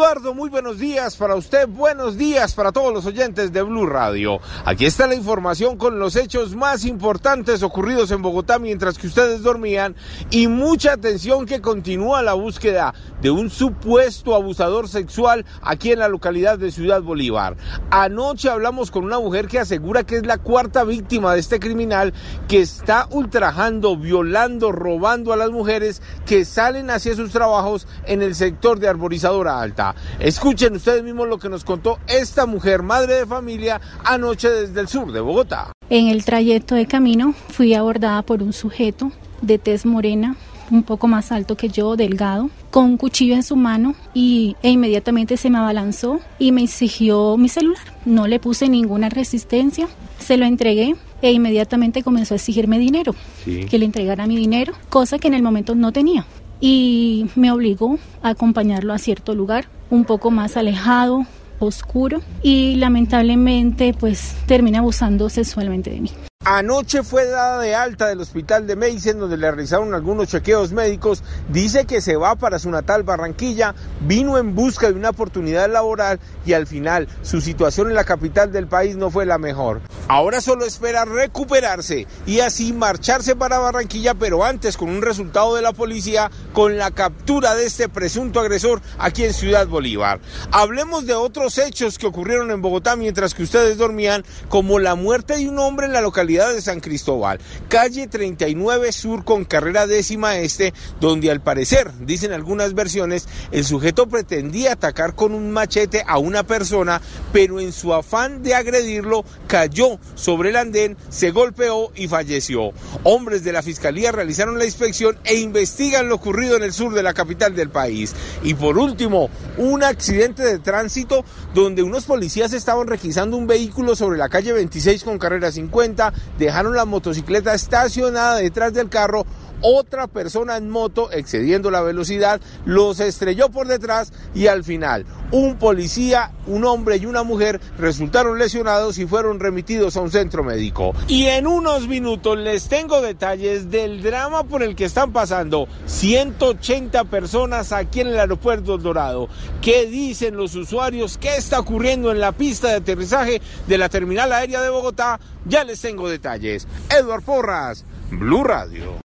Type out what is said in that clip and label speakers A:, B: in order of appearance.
A: Eduardo, muy buenos días para usted, buenos días para todos los oyentes de Blue Radio. Aquí está la información con los hechos más importantes ocurridos en Bogotá mientras que ustedes dormían y mucha atención que continúa la búsqueda de un supuesto abusador sexual aquí en la localidad de Ciudad Bolívar. Anoche hablamos con una mujer que asegura que es la cuarta víctima de este criminal que está ultrajando, violando, robando a las mujeres que salen hacia sus trabajos en el sector de arborizadora alta. Escuchen ustedes mismos lo que nos contó esta mujer, madre de familia, anoche desde el sur de Bogotá.
B: En el trayecto de camino fui abordada por un sujeto de tez morena, un poco más alto que yo, delgado, con un cuchillo en su mano y, e inmediatamente se me abalanzó y me exigió mi celular. No le puse ninguna resistencia, se lo entregué e inmediatamente comenzó a exigirme dinero, que le entregara mi dinero, cosa que en el momento no tenía y me obligó a acompañarlo a cierto lugar, un poco más alejado, oscuro y lamentablemente pues termina abusando sexualmente de mí.
A: Anoche fue dada de alta del hospital de Meisen, donde le realizaron algunos chequeos médicos. Dice que se va para su natal Barranquilla, vino en busca de una oportunidad laboral y al final su situación en la capital del país no fue la mejor. Ahora solo espera recuperarse y así marcharse para Barranquilla, pero antes con un resultado de la policía con la captura de este presunto agresor aquí en Ciudad Bolívar. Hablemos de otros hechos que ocurrieron en Bogotá mientras que ustedes dormían, como la muerte de un hombre en la de San Cristóbal, calle 39 Sur con carrera décima este, donde al parecer, dicen algunas versiones, el sujeto pretendía atacar con un machete a una persona, pero en su afán de agredirlo cayó sobre el andén, se golpeó y falleció. Hombres de la fiscalía realizaron la inspección e investigan lo ocurrido en el sur de la capital del país. Y por último, un accidente de tránsito donde unos policías estaban requisando un vehículo sobre la calle 26 con carrera 50 dejaron la motocicleta estacionada detrás del carro otra persona en moto excediendo la velocidad los estrelló por detrás y al final un policía, un hombre y una mujer resultaron lesionados y fueron remitidos a un centro médico. Y en unos minutos les tengo detalles del drama por el que están pasando 180 personas aquí en el aeropuerto Dorado. ¿Qué dicen los usuarios? ¿Qué está ocurriendo en la pista de aterrizaje de la terminal aérea de Bogotá? Ya les tengo detalles. Edward Porras, Blue Radio.